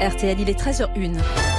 RTL, il est 13h01.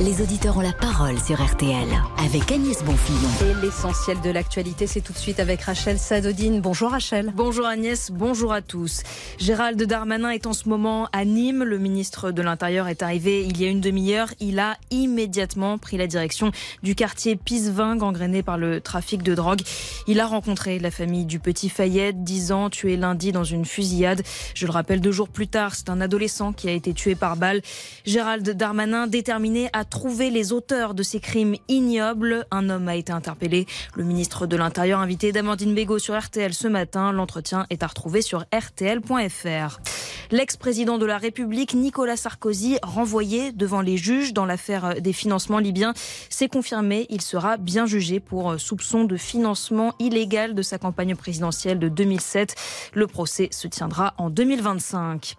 Les auditeurs ont la parole sur RTL avec Agnès Bonfillon. Et l'essentiel de l'actualité, c'est tout de suite avec Rachel Sadodine. Bonjour Rachel. Bonjour Agnès, bonjour à tous. Gérald Darmanin est en ce moment à Nîmes. Le ministre de l'Intérieur est arrivé il y a une demi-heure. Il a immédiatement pris la direction du quartier Pisevin, gangréné par le trafic de drogue. Il a rencontré la famille du petit Fayette, 10 ans, tué lundi dans une fusillade. Je le rappelle, deux jours plus tard, c'est un adolescent qui a été tué par balle. Gérald Darmanin, déterminé à trouver les auteurs de ces crimes ignobles. Un homme a été interpellé. Le ministre de l'Intérieur invité d'Amandine Bégaud sur RTL ce matin. L'entretien est à retrouver sur rtl.fr. L'ex-président de la République, Nicolas Sarkozy, renvoyé devant les juges dans l'affaire des financements libyens, s'est confirmé. Il sera bien jugé pour soupçon de financement illégal de sa campagne présidentielle de 2007. Le procès se tiendra en 2025.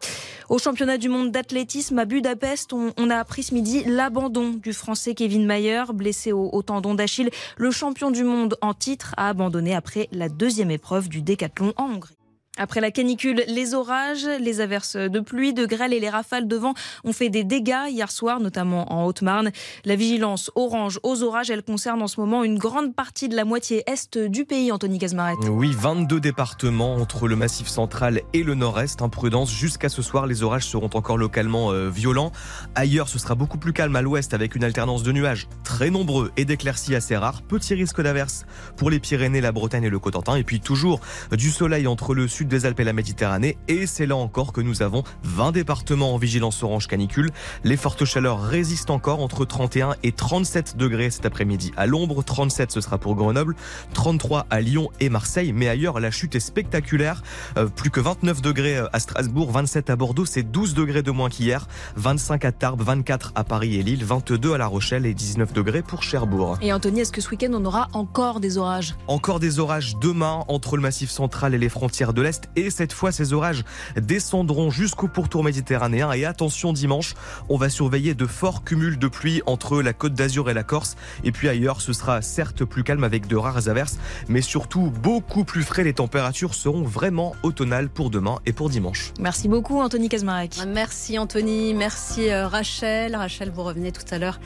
Au championnat du monde d'athlétisme à Budapest, on, on a appris ce midi l'abandon du Français Kevin Mayer, blessé au, au tendon d'Achille. Le champion du monde en titre a abandonné après la deuxième épreuve du décathlon en Hongrie. Après la canicule, les orages, les averses de pluie, de grêle et les rafales de vent ont fait des dégâts hier soir, notamment en Haute-Marne. La vigilance orange aux orages, elle concerne en ce moment une grande partie de la moitié est du pays, Anthony Casmaret. Oui, 22 départements entre le massif central et le nord-est. Imprudence, jusqu'à ce soir, les orages seront encore localement euh, violents. Ailleurs, ce sera beaucoup plus calme à l'ouest avec une alternance de nuages très nombreux et d'éclaircies assez rares. Petit risque d'averse pour les Pyrénées, la Bretagne et le Cotentin. Et puis toujours du soleil entre le sud des Alpes et la Méditerranée. Et c'est là encore que nous avons 20 départements en vigilance orange canicule. Les fortes chaleurs résistent encore entre 31 et 37 degrés cet après-midi à l'ombre. 37 ce sera pour Grenoble, 33 à Lyon et Marseille. Mais ailleurs, la chute est spectaculaire. Euh, plus que 29 degrés à Strasbourg, 27 à Bordeaux, c'est 12 degrés de moins qu'hier. 25 à Tarbes, 24 à Paris et Lille, 22 à La Rochelle et 19 degrés pour Cherbourg. Et Anthony, est-ce que ce week-end on aura encore des orages? Encore des orages demain entre le massif central et les frontières de l'Est et cette fois ces orages descendront jusqu'au pourtour méditerranéen et attention dimanche, on va surveiller de forts cumuls de pluie entre la côte d'Azur et la Corse et puis ailleurs ce sera certes plus calme avec de rares averses mais surtout beaucoup plus frais, les températures seront vraiment automnales pour demain et pour dimanche. Merci beaucoup Anthony Kazmarek. Merci Anthony, merci euh, Rachel. Rachel, vous revenez tout à l'heure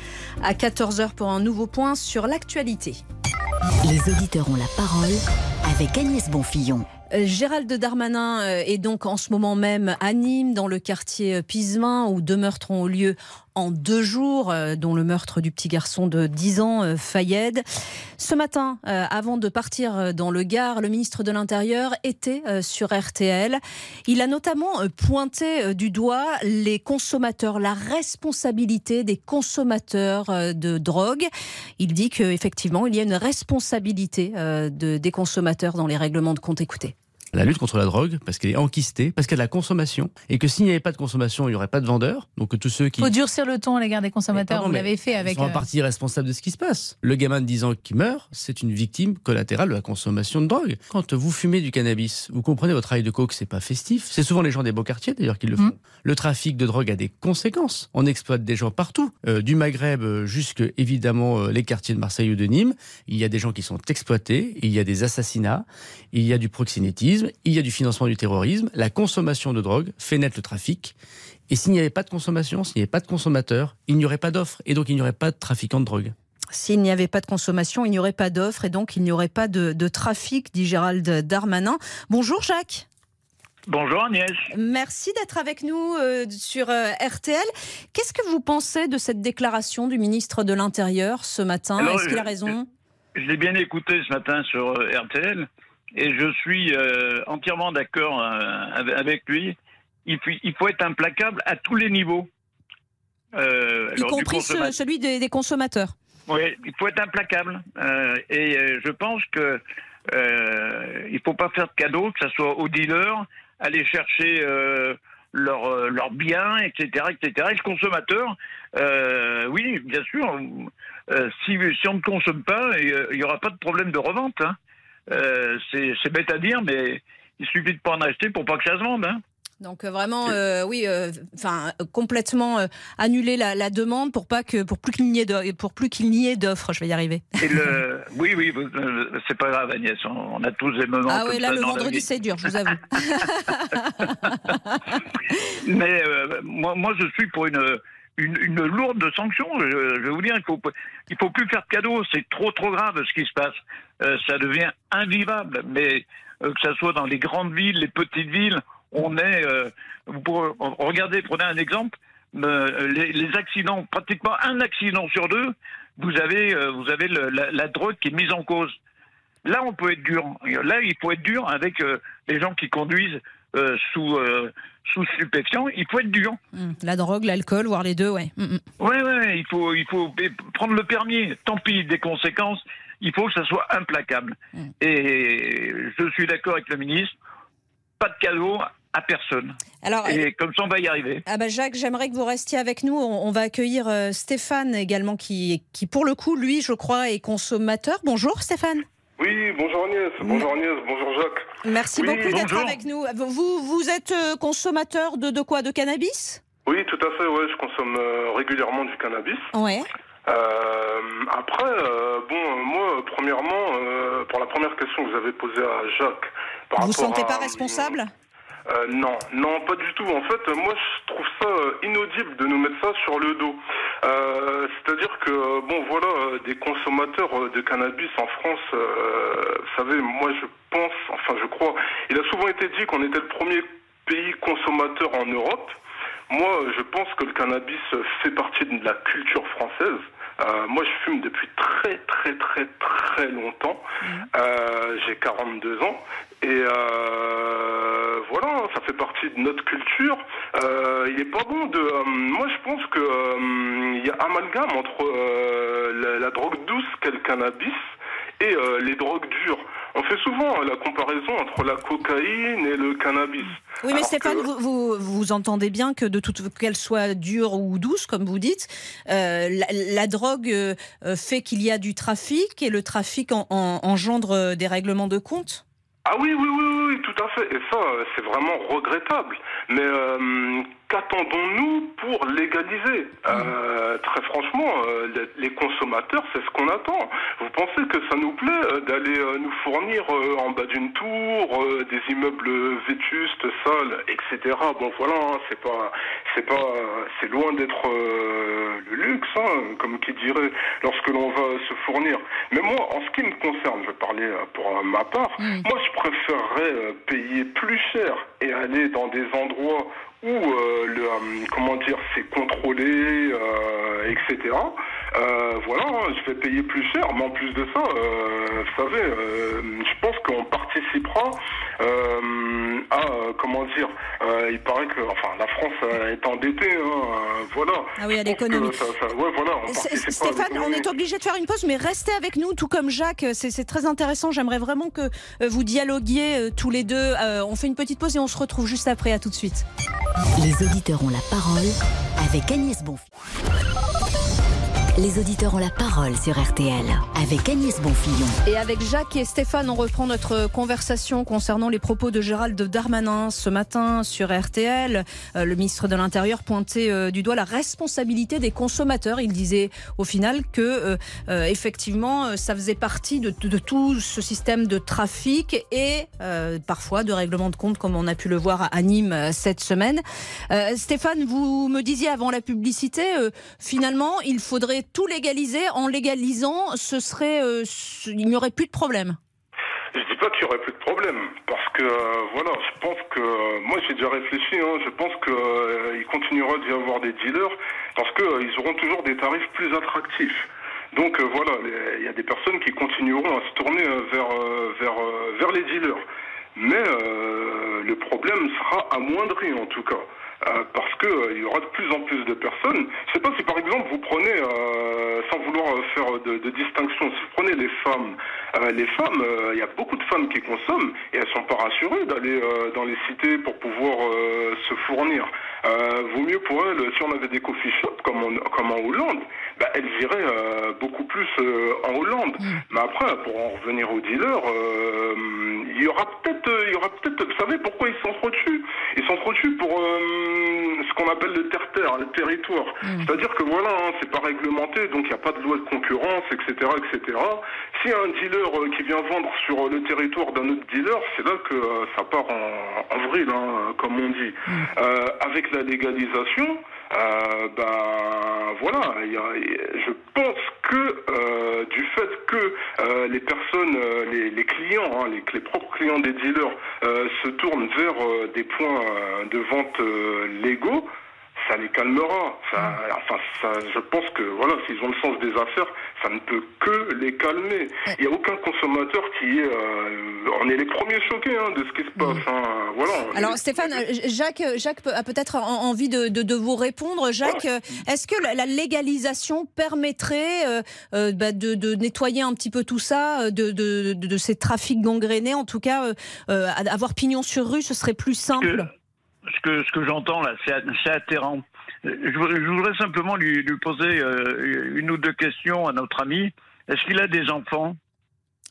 à 14h pour un nouveau point sur l'actualité. Les auditeurs ont la parole avec Agnès Bonfillon. Euh, Gérald Darmanin euh, est donc en ce moment même à Nîmes, dans le quartier Pisevin, où deux meurtres ont eu lieu en deux jours, euh, dont le meurtre du petit garçon de 10 ans, Fayed. Ce matin, avant de partir dans le Gard, le ministre de l'Intérieur était sur RTL. Il a notamment pointé du doigt les consommateurs, la responsabilité des consommateurs de drogue. Il dit qu'effectivement, il y a une responsabilité de, des consommateurs dans les règlements de compte écouté la lutte contre la drogue, parce qu'elle est enquistée, parce qu'il y a de la consommation, et que s'il n'y avait pas de consommation, il n'y aurait pas de vendeurs. Donc que tous ceux qui... faut durcir le ton à l'égard des consommateurs, pardon, vous l'avez fait Ils avec... sont en euh, partie responsables de ce qui se passe. Le gamin de 10 ans qui meurt, c'est une victime collatérale de la consommation de drogue. Quand vous fumez du cannabis, vous comprenez votre travail de coke, c'est pas festif. C'est souvent les gens des beaux quartiers d'ailleurs qui le font. Mm. Le trafic de drogue a des conséquences. On exploite des gens partout, euh, du Maghreb euh, jusque évidemment euh, les quartiers de Marseille ou de Nîmes. Il y a des gens qui sont exploités, il y a des assassinats, il y a du proxénétisme, il y a du financement du terrorisme. La consommation de drogue fait naître le trafic. Et s'il n'y avait pas de consommation, s'il n'y avait pas de consommateurs, il n'y aurait pas d'offres et donc il n'y aurait pas de trafiquants de drogue. S'il n'y avait pas de consommation, il n'y aurait pas d'offres et donc il n'y aurait pas de, de trafic, dit Gérald Darmanin. Bonjour Jacques. Bonjour Agnès. Merci d'être avec nous euh, sur euh, RTL. Qu'est-ce que vous pensez de cette déclaration du ministre de l'Intérieur ce matin? Est-ce qu'il a je- raison? Je l'ai bien écouté ce matin sur euh, RTL et je suis euh, entièrement d'accord euh, avec- lui. Il faut, il faut être implacable à tous les niveaux. Euh, Y compris ce- celui des, des consommateurs. Oui, il faut être implacable. Et je pense que il faut pas faire de cadeaux, que ce soit aux dealers, aller chercher leurs leurs biens, etc., etc. Et le consommateur, oui, bien sûr, si, si on ne consomme pas, il n'y aura pas de problème de revente. hein. Euh, c'est bête à dire, mais il suffit de pas en acheter pour pas que ça se vende. hein. Donc euh, vraiment, euh, oui, euh, enfin complètement euh, annuler la, la demande pour pas que pour plus qu'il n'y ait pour plus qu'il n'y ait d'offres. Je vais y arriver. Et le... Oui, oui, c'est pas grave, Agnès. On, on a tous des moments. Ah comme oui, là ça le vendredi c'est dur, je vous avoue. Mais moi, moi, je suis pour une, une, lourde sanction. Je, je vais vous dire, il faut, faut plus faire de cadeaux. C'est trop, trop grave ce qui se passe. Euh, ça devient invivable. Mais euh, que ça soit dans les grandes villes, les petites villes, on est. euh, vous pourrez- regardez, prenez un exemple. les, accidents, pratiquement un accident sur deux, vous avez, vous avez la, drogue qui est mise en cause. Là, on peut être dur. Là, il faut être dur avec les gens qui conduisent euh, sous, euh, sous stupéfiants. Il faut être dur. Hum, La drogue, l'alcool, voire les deux, ouais. Hum. Ouais, il faut, il faut prendre le permis. Tant pis des conséquences. Il faut que ça soit implacable. Et je suis d'accord avec le ministre. Pas de cadeau à personne. Alors, Et comme ça, on va y arriver. Ah bah Jacques, j'aimerais que vous restiez avec nous. On, on va accueillir euh, Stéphane également, qui, qui pour le coup, lui, je crois, est consommateur. Bonjour Stéphane. Oui, bonjour Agnès, bonjour Agnès, bonjour Jacques. Merci Oui, beaucoup d'être avec nous. Vous, vous êtes euh, consommateur de, de quoi? De cannabis? Oui, tout à fait, ouais, je consomme euh, régulièrement du cannabis. Ouais. Euh, après, euh, bon, moi, premièrement, euh, pour la première question que vous avez posée à Jacques, par Vous rapport sentez à, pas responsable? Euh, non, non, pas du tout. En fait, moi, je trouve ça euh, inaudible de nous mettre ça sur le dos. Euh, C'est-à-dire que, euh, bon, voilà, des consommateurs de cannabis en France, euh, vous savez, moi, je pense, enfin, je crois, il a souvent été dit qu'on était le premier pays consommateur en Europe. Moi, je pense que le cannabis fait partie de la culture française. Euh, moi, je fume depuis très, très, très, très longtemps. Euh, J'ai 42 ans. Et euh, voilà, ça fait partie de notre culture. Euh, il est pas bon de. euh, moi, je pense que euh, il y a amalgame entre euh, la, la drogue douce qu'est le cannabis et euh, les drogues dures. On fait souvent euh, la comparaison entre la cocaïne et le cannabis. Oui, mais Alors Stéphane, que- vous, vous, vous entendez bien que de toute qu'elle soit dure ou douce, comme vous dites, euh, la, la drogue euh, euh, fait qu'il y a du trafic et le trafic en- en- engendre des règlements de compte? Ah oui, oui, oui, oui, oui, tout à fait. Et ça, c'est vraiment regrettable. Mais euh, qu'attendons-nous pour légaliser Euh, Très franchement, euh, les, consommateurs, c'est ce qu'on attend. Vous pensez que ça nous plaît euh, d'aller nous fournir en bas d'une tour des immeubles vétustes, sales, etc. Bon, voilà, hein, c'est pas, c'est pas, c'est loin d'être le luxe, hein, comme qui dirait, lorsque l'on va se fournir. Mais moi, en ce qui me concerne, je vais parler pour ma part, moi je préférerais payer plus cher et aller dans des endroits où euh, le euh, comment dire c'est contrôlé, euh, etc. Euh, voilà, hein, je vais payer plus cher, mais en plus de ça, euh, vous savez, euh, je pense qu'on participera euh, à comment dire, euh, il paraît que enfin la France est endettée, hein, voilà. Ah oui, à l'économie. ouais, voilà, Stéphane, on est obligé de faire une pause, mais restez avec nous, tout comme Jacques. C'est très intéressant. J'aimerais vraiment que vous dialoguiez tous les deux. Euh, on fait une petite pause et on se retrouve juste après. À tout de suite. Les auditeurs ont la parole avec Agnès Bonfillon. Les auditeurs ont la parole sur RTL avec Agnès Bonfillon. Et avec Jacques et Stéphane, on reprend notre conversation concernant les propos de Gérald Darmanin ce matin sur RTL. Euh, le ministre de l'Intérieur pointait euh, du doigt la responsabilité des consommateurs. Il disait au final que euh, euh, effectivement, ça faisait partie de, tout ce système de trafic et euh, parfois de règlement de compte, comme on a pu le voir à Nîmes cette semaine. Euh, Stéphane, vous me disiez avant la publicité, finalement, il faudrait tout légaliser. En légalisant, ce serait, euh, il n'y aurait plus de problème. Je dis pas qu'il y aurait plus de problème, parce que euh, voilà, je pense que moi j'ai déjà réfléchi, hein, je pense que euh, continuera d'y avoir des dealers parce que euh, auront toujours des tarifs plus attractifs. Donc voilà, il y a des personnes qui continueront à se tourner vers vers vers les dealers. Mais le problème sera amoindri en tout cas. Euh, parce que euh, il y aura de plus en plus de personnes. Je sais pas si par exemple vous prenez, euh, sans vouloir faire de, de distinction, si vous prenez les femmes euh, les femmes, il y a beaucoup de femmes qui consomment et elles sont pas rassurées d'aller dans les cités pour pouvoir se fournir. Vaut mieux pour elles, si on avait des coffee shops comme en, comme en Hollande, bah, elles iraient beaucoup plus en Hollande. Mais après, pour en revenir aux dealers, il y aura peut-être, il y aura peut-être, vous savez pourquoi ils s'entretuent Ils s'entretuent pour euh, ce qu'on appelle le terre-terre, le territoire. C'est-à-dire que voilà, hein, c'est pas réglementé, donc il n'y a pas de loi de concurrence, etc., etc. Si un dealer euh, qui vient vendre sur le territoire d'un autre dealer, c'est là que euh, ça part en, en vrille, hein, comme on dit. Euh, avec la légalisation, euh, ben voilà, il y a- je pense euh, du fait que euh, les personnes, euh, les, clients, hein, les, propres clients des dealers se tournent vers des points de vente légaux, ça les calmera. Ça, enfin, ça, je pense que voilà, s'ils ont le sens des affaires, ça ne peut que les calmer. Il n'y a aucun consommateur qui est. euh, on est les premiers choqués hein, de ce qui se passe. hein. Voilà. Alors les Stéphane, Jacques, Jacques a peut-être en- envie de, de- de vous répondre. Jacques, euh, est-ce que la, la légalisation permettrait euh, euh, bah, de, de nettoyer un petit peu tout ça, de, ces trafics gangrénés? En tout cas, avoir pignon sur rue, ce serait plus simple. Ce que, ce que j'entends là, c'est atterrant. Euh, Je, voudrais- je voudrais simplement lui, lui poser euh, une ou deux questions à notre ami. Est-ce qu'il a des enfants?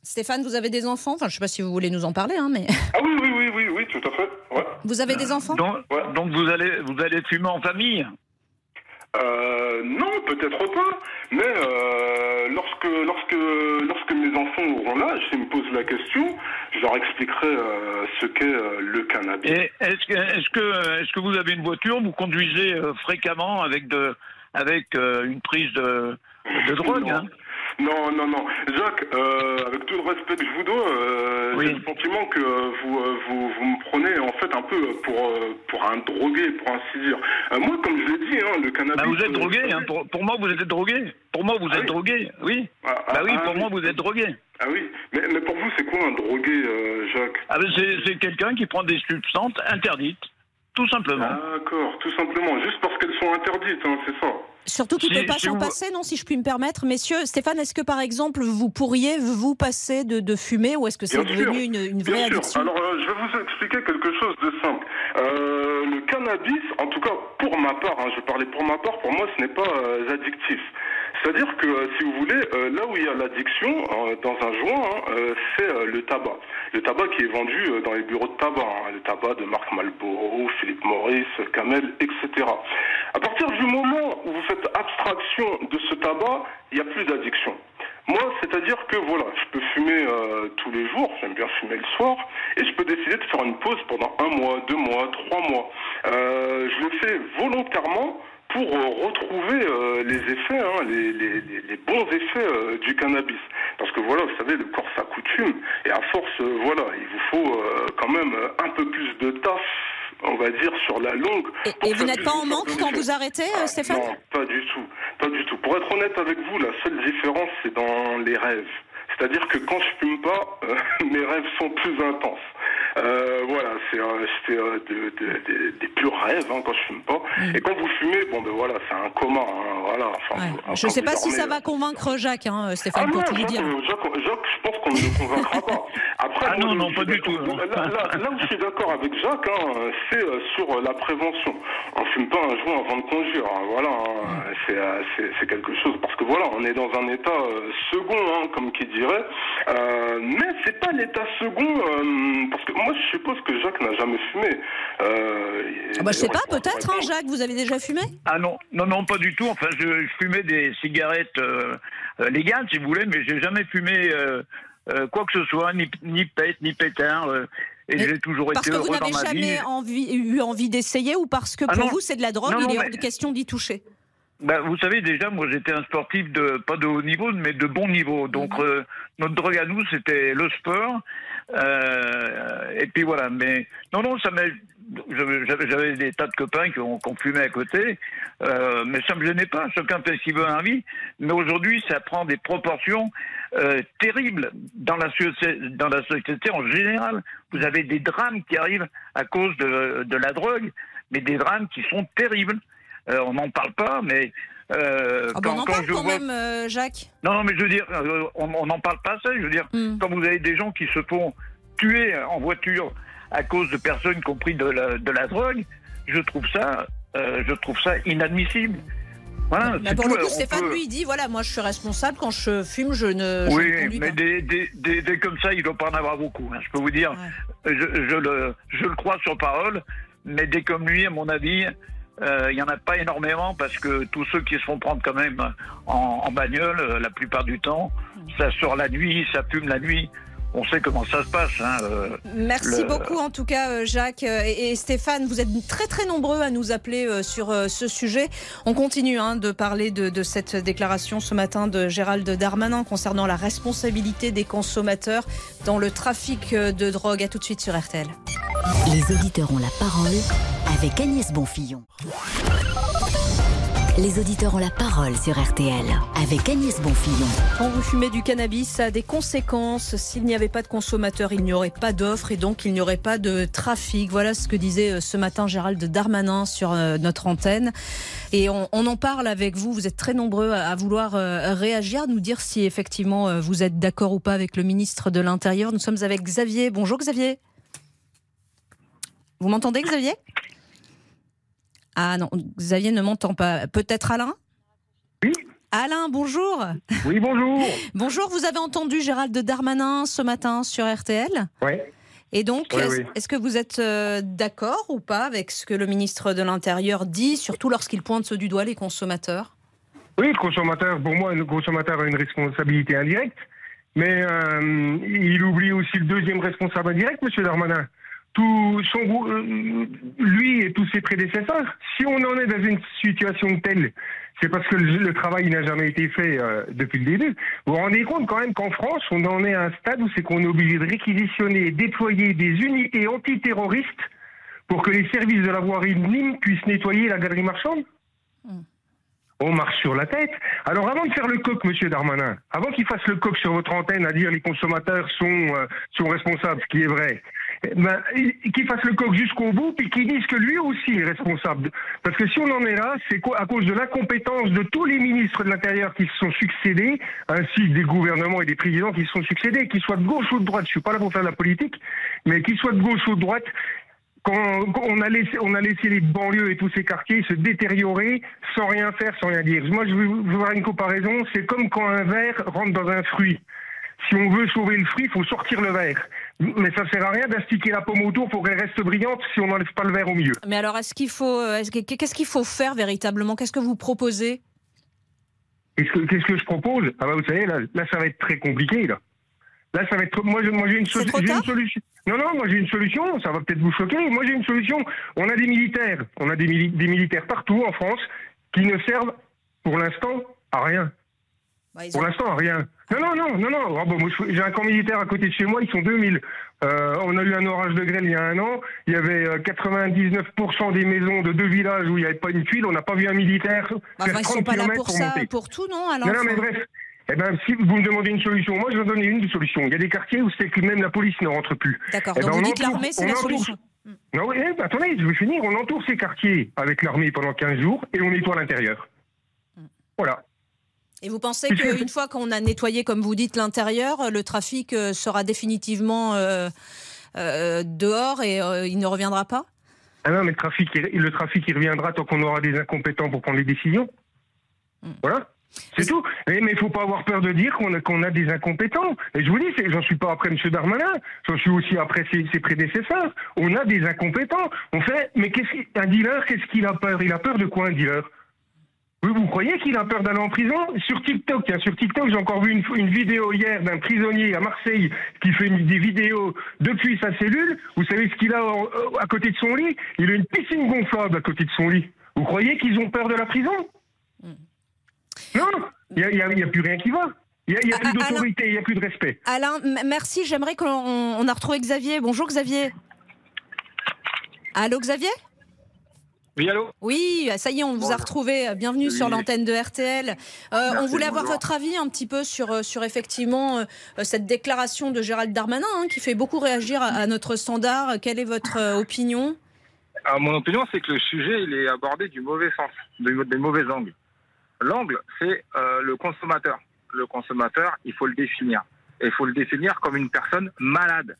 Stéphane, vous avez des enfants? Enfin, je ne sais pas si vous voulez nous en parler, hein, mais Ah oui, oui, oui, oui, oui, tout à fait. Ouais. vous avez des enfants? Donc, Ouais. donc vous allez vous allez fumer en famille? Euh, non, peut-être pas. Mais euh, lorsque, lorsque, lorsque mes enfants auront l'âge, s'ils me posent la question, je leur expliquerai euh, ce qu'est euh, le cannabis. Et est-ce que est-ce que est-ce que vous avez une voiture? Vous conduisez fréquemment avec de avec euh, une prise de, de drogue Non. hein Non, non, non. Jacques, euh, avec tout le respect que je vous dois, euh, Oui. j'ai le sentiment que vous, euh, vous, vous me prenez en fait un peu pour, euh, pour un drogué, pour ainsi dire. Euh, moi, comme je l'ai dit, hein, le cannabis... Bah, vous êtes euh, drogué. Hein. Pour, pour moi, vous êtes drogué. Pour moi, vous Ah êtes oui drogué. Oui. Ah, Bah oui, ah, pour ah, moi, vous êtes drogué. Ah oui, mais, mais pour vous, c'est quoi un drogué, euh, Jacques? Ah ben c'est c'est quelqu'un qui prend des substances interdites, tout simplement. D'accord, tout simplement, juste parce qu'elles sont interdites, hein, c'est ça. Surtout qu'il ne Si- peut pas si s'en vous- passer, non, si je puis me permettre. Messieurs, Stéphane, est-ce que par exemple, vous pourriez vous passer de, de fumer ou est-ce que c'est sûr. devenu une, une vraie Bien sûr. addiction? Alors, euh, je vais vous expliquer quelque chose de simple. Euh, le cannabis, en tout cas pour ma part, hein, je parlais pour ma part, pour moi, ce n'est pas euh, addictif. C'est-à-dire que, euh, si vous voulez, euh, là où il y a l'addiction euh, dans un joint, hein, c'est le tabac. Le tabac qui est vendu dans les bureaux de tabac, hein, le tabac de marque Marlboro, Philippe Morris, Camel, etc. À partir du moment où vous faites abstraction de ce tabac, il n'y a plus d'addiction. Moi, c'est-à-dire que voilà, je peux fumer tous les jours, j'aime bien fumer le soir, et je peux décider de faire une pause pendant un mois, deux mois, trois mois. Je le fais volontairement pour retrouver euh, les effets, hein, les, les- les- les bons effets euh, du cannabis. Parce que voilà, vous savez, le corps s'accoutume, et à force, euh, voilà, il vous faut quand même un peu plus de taf, on va dire, sur la longue. Et, vous n'êtes pas en manque quand vous arrêtez, Ah, Stéphane Non, pas du tout. Pas du tout. Pour être honnête avec vous, la seule différence, c'est dans les rêves. C'est-à-dire que quand je fume pas, mes rêves sont plus intenses. Euh, voilà, c'est euh, fais euh, de- de- de- des purs rêves hein, quand je fume pas. Et quand vous fumez, bon ben voilà, c'est un coma. hein, voilà. Enfin, Ouais. vous- Je ne sais pas si ça va euh, convaincre Jacques, hein, ah Stéphane, pour non, tout vous Jacques, dire. euh, Jacques, Jacques, je pense qu'on ne le convaincra pas. Après, Ah non, non, pas du tout. Là, là- là où je suis d'accord avec Jacques, hein, c'est euh, sur la prévention. On fume pas un joint avant de conduire. hein, voilà, hein, c'est, euh, c'est, c'est quelque chose. Parce que voilà, on est dans un état euh, second, hein, comme qui dirait. Euh, mais c'est pas l'état second, euh, parce que moi, je suppose que Jacques n'a jamais fumé. Euh, Ah bah, je sais pas, peut-être, hein. Jacques, vous avez déjà fumé? Ah non, non, non, pas du tout. Enfin, je, je fumais des cigarettes euh, euh, légales, si vous voulez, mais j'ai jamais fumé euh, quoi que ce soit, ni, ni pète, ni euh, et j'ai toujours Parce été que vous heureux dans n'avez ma vie. jamais envie, eu envie d'essayer ou parce que Ah pour non. vous c'est de la drogue, Non, il est hors mais- de question d'y toucher? Ben, vous savez, déjà, moi, j'étais un sportif de pas de haut niveau, mais de bon niveau. Donc, Mhm. euh, notre drogue à nous, c'était le sport. Euh, et puis voilà. Mais non, non, ça m'est. J'avais- des tas de copains qui ont fumé à côté, euh, mais ça me gênait pas. Chacun fait ce qu'il veut la vie. Mais aujourd'hui, ça prend des proportions euh, terribles dans la, société, dans la société en général. Vous avez des drames qui arrivent à cause de, de la drogue, mais des drames qui sont terribles. Euh, on n'en parle pas, mais euh, Ah bon, on en parle quand même, euh, Jacques. Non, non, mais je veux dire, on n'en parle pas ça. Je veux dire, Hmm. quand vous avez des gens qui se font tuer en voiture à cause de personnes qui ont pris de la, de la drogue, je trouve ça, euh, je trouve ça inadmissible. Voilà. Mais c'est pour tout. le coup, On Stéphane, peut- lui, il dit voilà, moi, je suis responsable. Quand je fume, je ne, je Oui, ne conduis mais des, des, des, des comme ça, il ne doit pas en avoir beaucoup. hein. Je peux vous dire, Ouais. je, je le, je le crois sur parole, mais des comme lui, à mon avis, euh, il n'y en a pas énormément parce que tous ceux qui se font prendre quand même en, en bagnole, euh, la plupart du temps, ça sort la nuit, ça fume la nuit. On sait comment ça se passe. hein, euh. Merci le- beaucoup en tout cas euh, Jacques euh, et, et Stéphane. Vous êtes très très nombreux à nous appeler euh, sur euh, ce sujet. On continue hein, de parler de, de cette déclaration ce matin de Gérald Darmanin concernant la responsabilité des consommateurs dans le trafic de drogue. À tout de suite sur RTL. Les auditeurs ont la parole avec Agnès Bonfillon. Les auditeurs ont la parole sur RTL avec Agnès Bonfillon. Quand vous fumez du cannabis, ça a des conséquences. S'il n'y avait pas de consommateurs, il n'y aurait pas d'offres et donc il n'y aurait pas de trafic. Voilà ce que disait euh, ce matin Gérald Darmanin sur euh, notre antenne. Et on, en parle avec vous. Vous êtes très nombreux à, vouloir euh, réagir, nous dire si effectivement vous êtes d'accord ou pas avec le ministre de l'Intérieur. Nous sommes avec Xavier. Bonjour Xavier. Vous m'entendez Xavier? Ah non, Xavier ne m'entend pas. Peut-être Alain Oui. Alain, bonjour. Oui, bonjour. Bonjour, vous avez entendu Gérald Darmanin ce matin sur RTL Ouais. Et donc, Oui, est-ce oui. que vous êtes euh, d'accord ou pas avec ce que le ministre de l'Intérieur dit, surtout lorsqu'il pointe du doigt les consommateurs? Oui, le consommateur, pour moi, le consommateur a une responsabilité indirecte, mais euh, il oublie aussi le deuxième responsable indirect, Monsieur Darmanin. Tout son, euh, lui et tous ses prédécesseurs. Si on en est dans une situation telle, c'est parce que le, le travail n'a jamais été fait euh, depuis le début. Vous vous rendez compte quand même qu'en France, on en est à un stade où c'est qu'on est obligé de réquisitionner et déployer des unités antiterroristes pour que les services de la voirie de Nîmes puissent nettoyer la galerie marchande on marche sur la tête. Alors avant de faire le coq, Monsieur Darmanin, avant qu'il fasse le coq sur votre antenne à dire les consommateurs sont, euh, sont responsables, ce qui est vrai, ben, il- qu'il fasse le coq jusqu'au bout, puis qu'il dise que lui aussi est responsable. Parce que si on en est là, c'est à cause de l'incompétence de tous les ministres de l'Intérieur qui se sont succédés, ainsi que des gouvernements et des présidents qui se sont succédés, qu'ils soient de gauche ou de droite. Je suis pas là pour faire de la politique, mais qu'ils soient de gauche ou de droite, quand, quand on, a laissé, on a laissé les banlieues et tous ces quartiers se détériorer sans rien faire, sans rien dire. Moi, je veux vous faire une comparaison. C'est comme quand un verre rentre dans un fruit. Si on veut sauver le fruit, il faut sortir le verre. Mais ça sert à rien d'astiquer la pomme autour pour qu'elle reste brillante si on n'enlève pas le verre au milieu. Mais alors, est-ce qu'il faut, euh, est-ce que- qu'est-ce qu'il faut faire véritablement? Qu'est-ce que vous proposez? Qu'est-ce que, je propose? Ah bah vous savez, là, là, ça va être très compliqué. Là, là ça va être. Moi, j'ai une, so- une solution. Non, non, moi j'ai une solution. Ça va peut-être vous choquer. Moi j'ai une solution. On a des militaires. On a des, mili- des militaires partout en France qui ne servent pour l'instant à rien. Bah, Pour ont- l'instant, à rien. Non, non, non, non, non. Ah bon, je- j'ai un camp militaire à côté de chez moi, ils sont 2000. Euh, on a eu un orage de grêle il y a un an. Il y avait euh, 99% des maisons de deux villages où il n'y avait pas une tuile. On n'a pas vu un militaire Bah, faire enfin, ils 30 sont pas là pour pour ça, monter. pour tout, non Alain Non, non, mais bref. Eh ben, si vous me demandez une solution, moi je vais donner une des solutions. Il y a des quartiers où c'est que même la police ne rentre plus. D'accord, Eh donc ben, vous on dites l'armée, c'est la entoure- solution. Non, eh ben, attendez, je vais finir. On entoure ces quartiers avec l'armée pendant 15 jours et on nettoie l'intérieur. Voilà. Et vous pensez qu'une fois qu'on a nettoyé, comme vous dites, l'intérieur, le trafic euh, sera définitivement euh, euh, dehors et euh, il ne reviendra pas? Ah non, mais le trafic, il- le trafic, il reviendra tant qu'on aura des incompétents pour prendre les décisions. Hmm. Voilà. C'est tout. Mais il faut pas avoir peur de dire qu'on a, des incompétents. Et je vous dis, j'en suis pas après M. Darmanin, j'en suis aussi après ses, ses prédécesseurs. On a des incompétents. On fait, mais qu'est-ce qu'il- un dealer, qu'est-ce qu'il a peur? Il a peur de quoi un dealer? Oui, vous croyez qu'il a peur d'aller en prison Sur TikTok, hein, sur TikTok, j'ai encore vu une, une vidéo hier d'un prisonnier à Marseille qui fait une- des vidéos depuis sa cellule. Vous savez ce qu'il a en- euh, à côté de son lit? Il a une piscine gonflable à côté de son lit. Vous croyez qu'ils ont peur de la prison? Non, il n'y a, plus rien qui va. Il n'y a, Ah, plus ah, d'autorité, il n'y a plus de respect. Alain, merci. J'aimerais qu'on on a retrouvé Xavier. Bonjour Xavier. Allô Xavier? Oui, allô Oui, ça y est, on vous a retrouvé. Bienvenue sur l'antenne de RTL. Euh, Merci, on voulait avoir bonjour. votre avis un petit peu sur, euh, sur effectivement euh, cette déclaration de Gérald Darmanin hein, qui fait beaucoup réagir à, à notre standard. Quelle est votre euh, opinion? Ah, Mon opinion, c'est que le sujet, il est abordé du mauvais sens, de- des mauvais angles. L'angle, c'est le consommateur. Le consommateur, il faut le définir. Et il faut le définir comme une personne malade.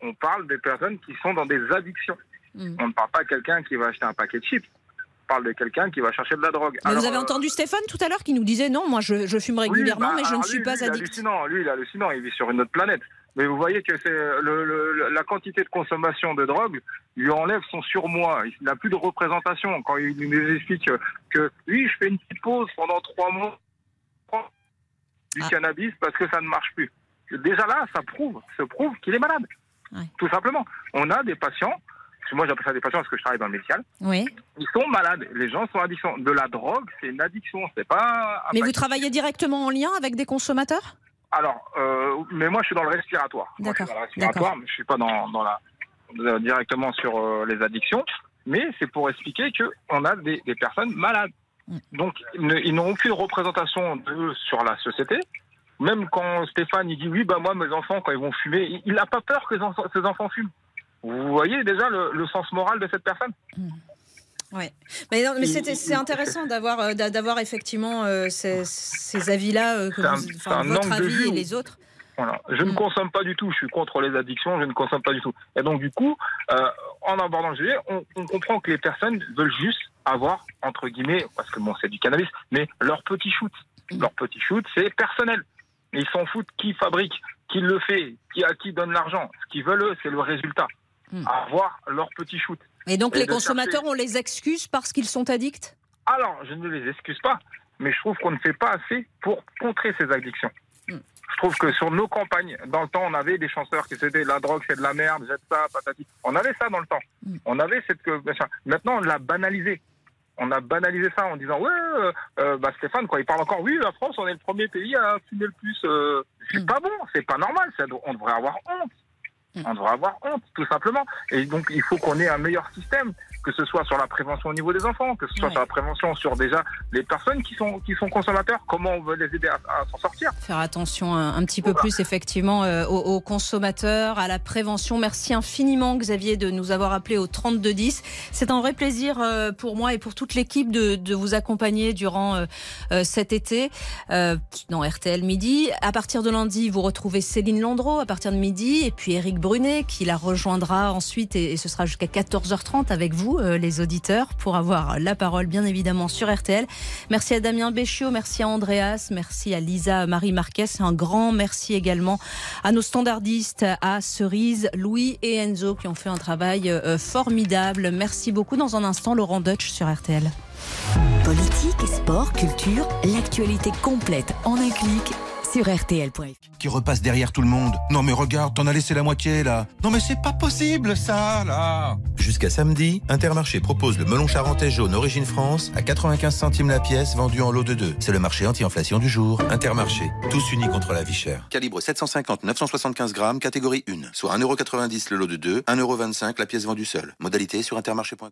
On parle des personnes qui sont dans des addictions. Mm. On ne parle pas de quelqu'un qui va acheter un paquet de chips. On parle de quelqu'un qui va chercher de la drogue. Mais Alors, vous avez euh, entendu Stéphane tout à l'heure qui nous disait non, moi je, je fume régulièrement, oui, bah, mais je ne alors suis pas lui, il est addict. hallucinant. Lui, il est hallucinant. Il vit sur une autre planète. Mais vous voyez que c'est le, le- la quantité de consommation de drogue lui enlève son surmoi. Il n'a plus de représentation. Quand il nous explique que, que oui, je fais une petite pause pendant trois mois du Ah. cannabis parce que ça ne marche plus. Déjà là, ça prouve, ça prouve qu'il est malade. Ouais. Tout simplement. On a des patients. Moi, j'appelle ça des patients parce que je travaille dans le médical. Oui. Ils sont malades. Les gens sont addicts. De la drogue, c'est une addiction. C'est pas. Mais vous travaillez directement en lien avec des consommateurs? Alors, euh, mais moi, je suis dans le respiratoire. Moi, je suis D'accord, dans le respiratoire, mais je suis pas dans, dans la euh, directement sur euh, les addictions. Mais c'est pour expliquer que on a des, des personnes malades. Mm. Donc, ils ne- ils n'ont aucune représentation d'eux sur la société. Même quand Stéphane il dit oui, bah moi, mes enfants, quand ils vont fumer, il- n'a pas peur que ses enfants fument. Vous voyez déjà le, le sens moral de cette personne Oui. Mais, non, c'est intéressant d'avoir euh, d'avoir effectivement euh, ces, ces avis-là, euh, enfin, votre avis et les autres. Voilà. Je ne Mm. consomme pas du tout. Je suis contre les addictions. Je ne consomme pas du tout. Et donc, du coup, euh, en abordant le sujet, on, on comprend que les personnes veulent juste avoir, entre guillemets, parce que bon, c'est du cannabis, mais leur petit shoot. Mm. Leur petit shoot, c'est personnel. Ils s'en foutent qui fabrique, qui le fait, qui à qui donne l'argent. Ce qu'ils veulent, eux, c'est le résultat. Mm. Avoir leur petit shoot. Et donc Et les consommateurs, chercher- on les excuse parce qu'ils sont addicts? Alors, je ne les excuse pas, mais je trouve qu'on ne fait pas assez pour contrer ces addictions. Mm. Je trouve que sur nos campagnes, dans le temps, on avait des chanteurs qui c'était la drogue, c'est de la merde, jette ça, patati. On avait ça dans le temps. Mm. On avait cette. Maintenant, on l'a banalisé. On a banalisé ça en disant ouais, euh, euh, bah Stéphane, quoi, il parle encore. Oui, la France, on est le premier pays à fumer le plus. euh, c'est pas bon, c'est pas normal. Ça, on devrait avoir honte. Mm. On devrait avoir honte, tout simplement. Et donc, il faut qu'on ait un meilleur système, que ce soit sur la prévention au niveau des enfants, que ce soit Ouais. sur la prévention sur déjà les personnes qui sont, qui sont consommateurs, comment on veut les aider à, à s'en sortir. Faire attention un, un petit peu plus effectivement euh, aux, aux consommateurs, à la prévention. Merci infiniment Xavier de nous avoir appelé au 3210. C'est un vrai plaisir euh, pour moi et pour toute l'équipe de, de vous accompagner durant euh, euh, cet été euh, dans RTL Midi. À partir de lundi, vous retrouvez Céline Landreau à partir de midi et puis Eric Brunet qui la rejoindra ensuite et, ce sera jusqu'à 14h30 avec vous euh, les auditeurs pour avoir la parole bien évidemment sur RTL. Merci à Damien Béchiot, merci à Andreas, merci à Lisa Marie Marquez. Un grand merci également à nos standardistes, à Cerise, Louis et Enzo qui ont fait un travail euh, formidable. Merci beaucoup. Dans un instant, Laurent Deutsch sur RTL. Politique, sport, culture, l'actualité complète en un clic sur rtl.fr. qui repasse derrière tout le monde. Non mais regarde, t'en as laissé la moitié là. Non mais c'est pas possible ça là. Jusqu'à samedi, Intermarché propose le melon charentais jaune Origine France à 95 centimes la pièce vendu en lot de 2. C'est le marché anti-inflation du jour. Intermarché, tous unis contre la vie chère. Calibre 750-975 grammes, catégorie 1. Soit 1,90€ le lot de 2, 1,25€ la pièce vendue seule. Modalité sur intermarché.com.